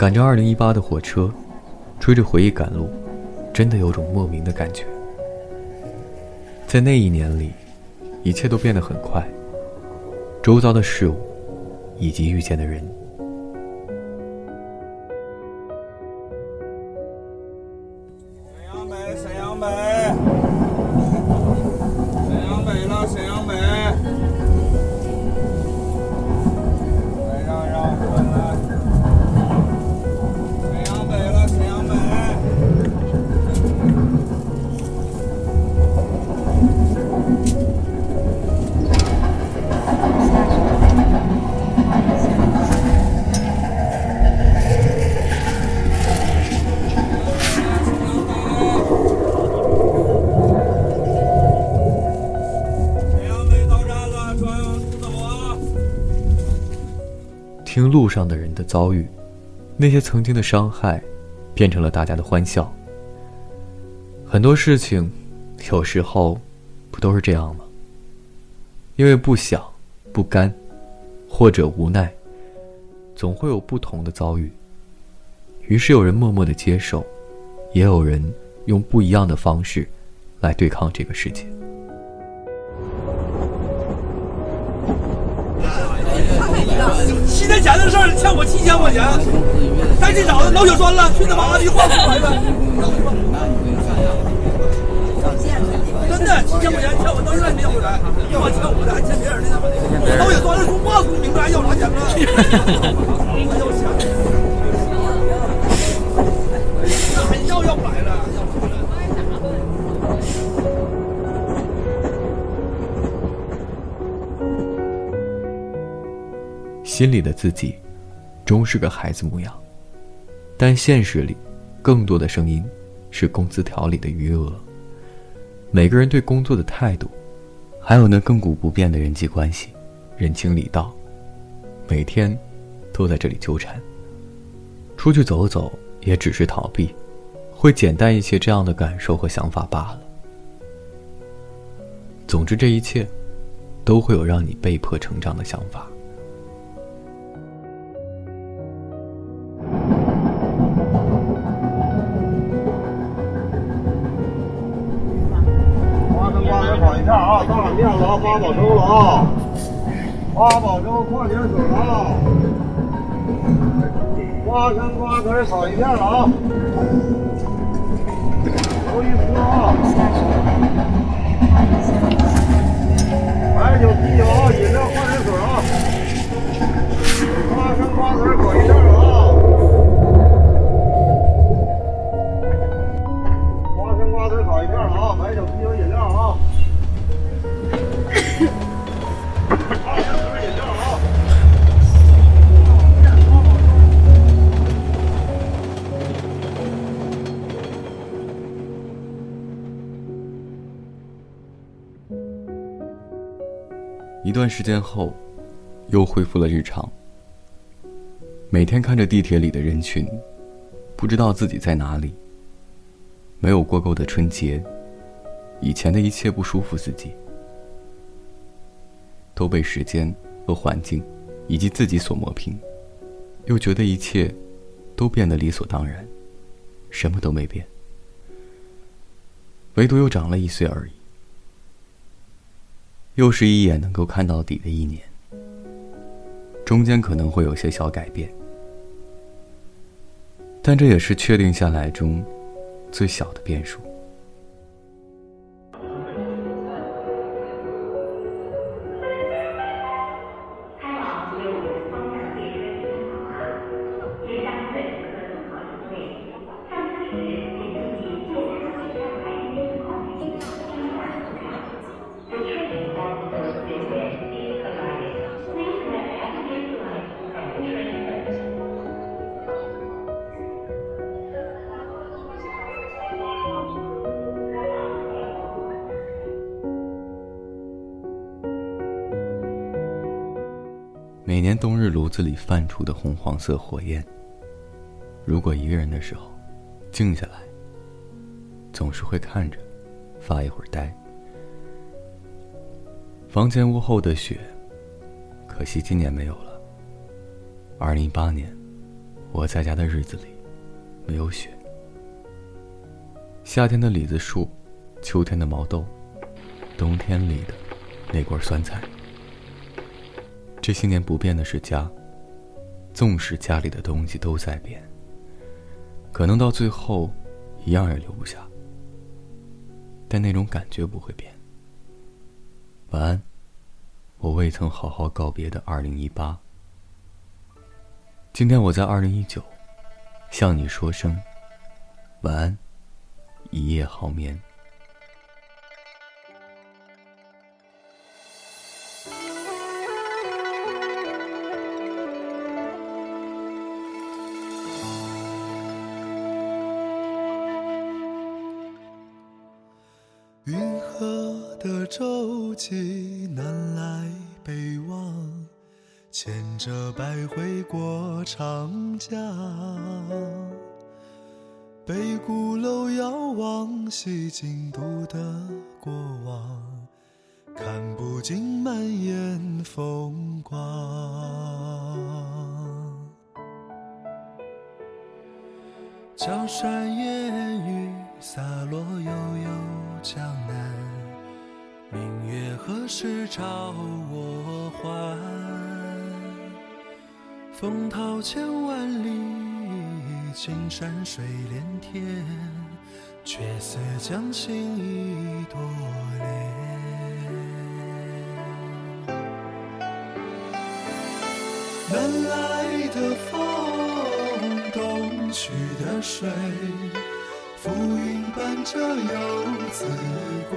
赶着二零一八的火车，追着回忆赶路，真的有种莫名的感觉。在那一年里，一切都变得很快，周遭的事物，以及遇见的人。沈阳北，沈阳北，沈阳北了，沈阳北听路上的人的遭遇，那些曾经的伤害，变成了大家的欢笑。很多事情，有时候，不都是这样吗？因为不想、不甘，或者无奈，总会有不同的遭遇。于是有人默默的接受，也有人用不一样的方式，来对抗这个世界。欠钱的事儿，欠我七千块钱，赶紧找他脑血栓了，去他妈的换不回来。真的七千块钱欠我到现在没要回来，一毛欠我的还欠别人的呢。脑血栓了，说话说明白，要啥钱呢？要钱，心里的自己，终是个孩子模样，但现实里，更多的声音是工资条里的余额。每个人对工作的态度，还有那亘古不变的人际关系、人情礼道，每天都在这里纠缠。出去走走也只是逃避，会简单一些这样的感受和想法罢了。总之，这一切都会有让你被迫成长的想法。面了，八宝粥了啊！八宝粥矿泉水了啊！花生瓜子炒一片了啊！头一丝啊！一段时间后，又恢复了日常。每天看着地铁里的人群，不知道自己在哪里。没有过够的春节，以前的一切不舒服自己，都被时间和环境，以及自己所磨平，又觉得一切都变得理所当然，什么都没变，唯独又长了一岁而已。又是一眼能够看到底的一年，中间可能会有些小改变，但这也是确定下来中最小的变数。年冬日炉子里泛出的红黄色火焰，如果一个人的时候，静下来，总是会看着，发一会儿呆。房间屋后的雪，可惜今年没有了。二零一八年，我在家的日子里，没有雪。夏天的李子树，秋天的毛豆，冬天里的那罐酸菜。这些年不变的是家。纵使家里的东西都在变，可能到最后，一样也留不下。但那种感觉不会变。晚安，我未曾好好告别的二零一八。今天我在二零一九，向你说声晚安，一夜好眠。的舟楫南来北往，牵着百回过长江。北鼓楼遥望西京都的过往，看不尽满眼风光。江山烟雨洒落悠悠。江南，月何时照我还？风涛千万里，青山水连天，却似将心一朵莲。南来的风，东去的水。浮云伴着游子归，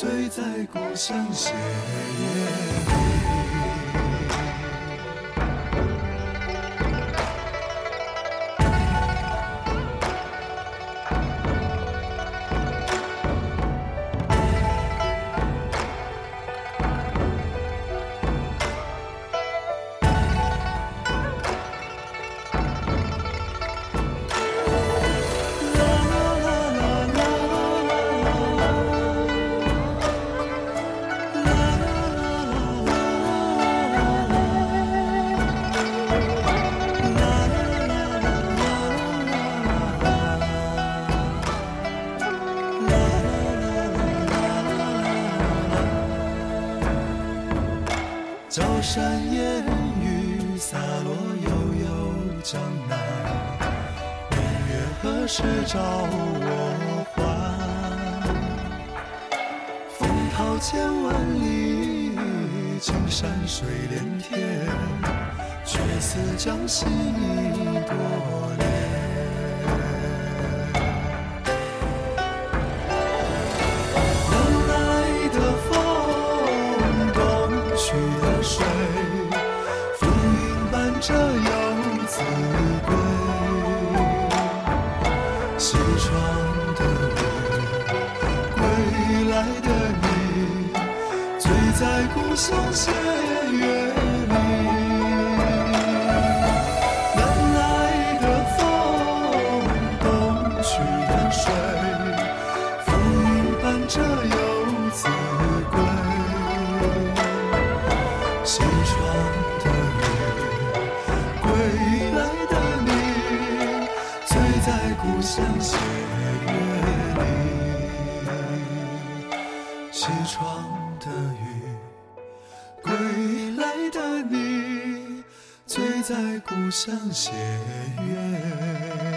醉在故乡斜月山烟雨洒落悠悠江南，明月何时照我还？风涛千万里，青山水连天，却似将心一朵莲。故乡斜月里，南来的风，东去的水，浮云伴着游子归。西窗的雨，归来的你，醉在故乡斜月里。西窗的雨。在故乡斜月。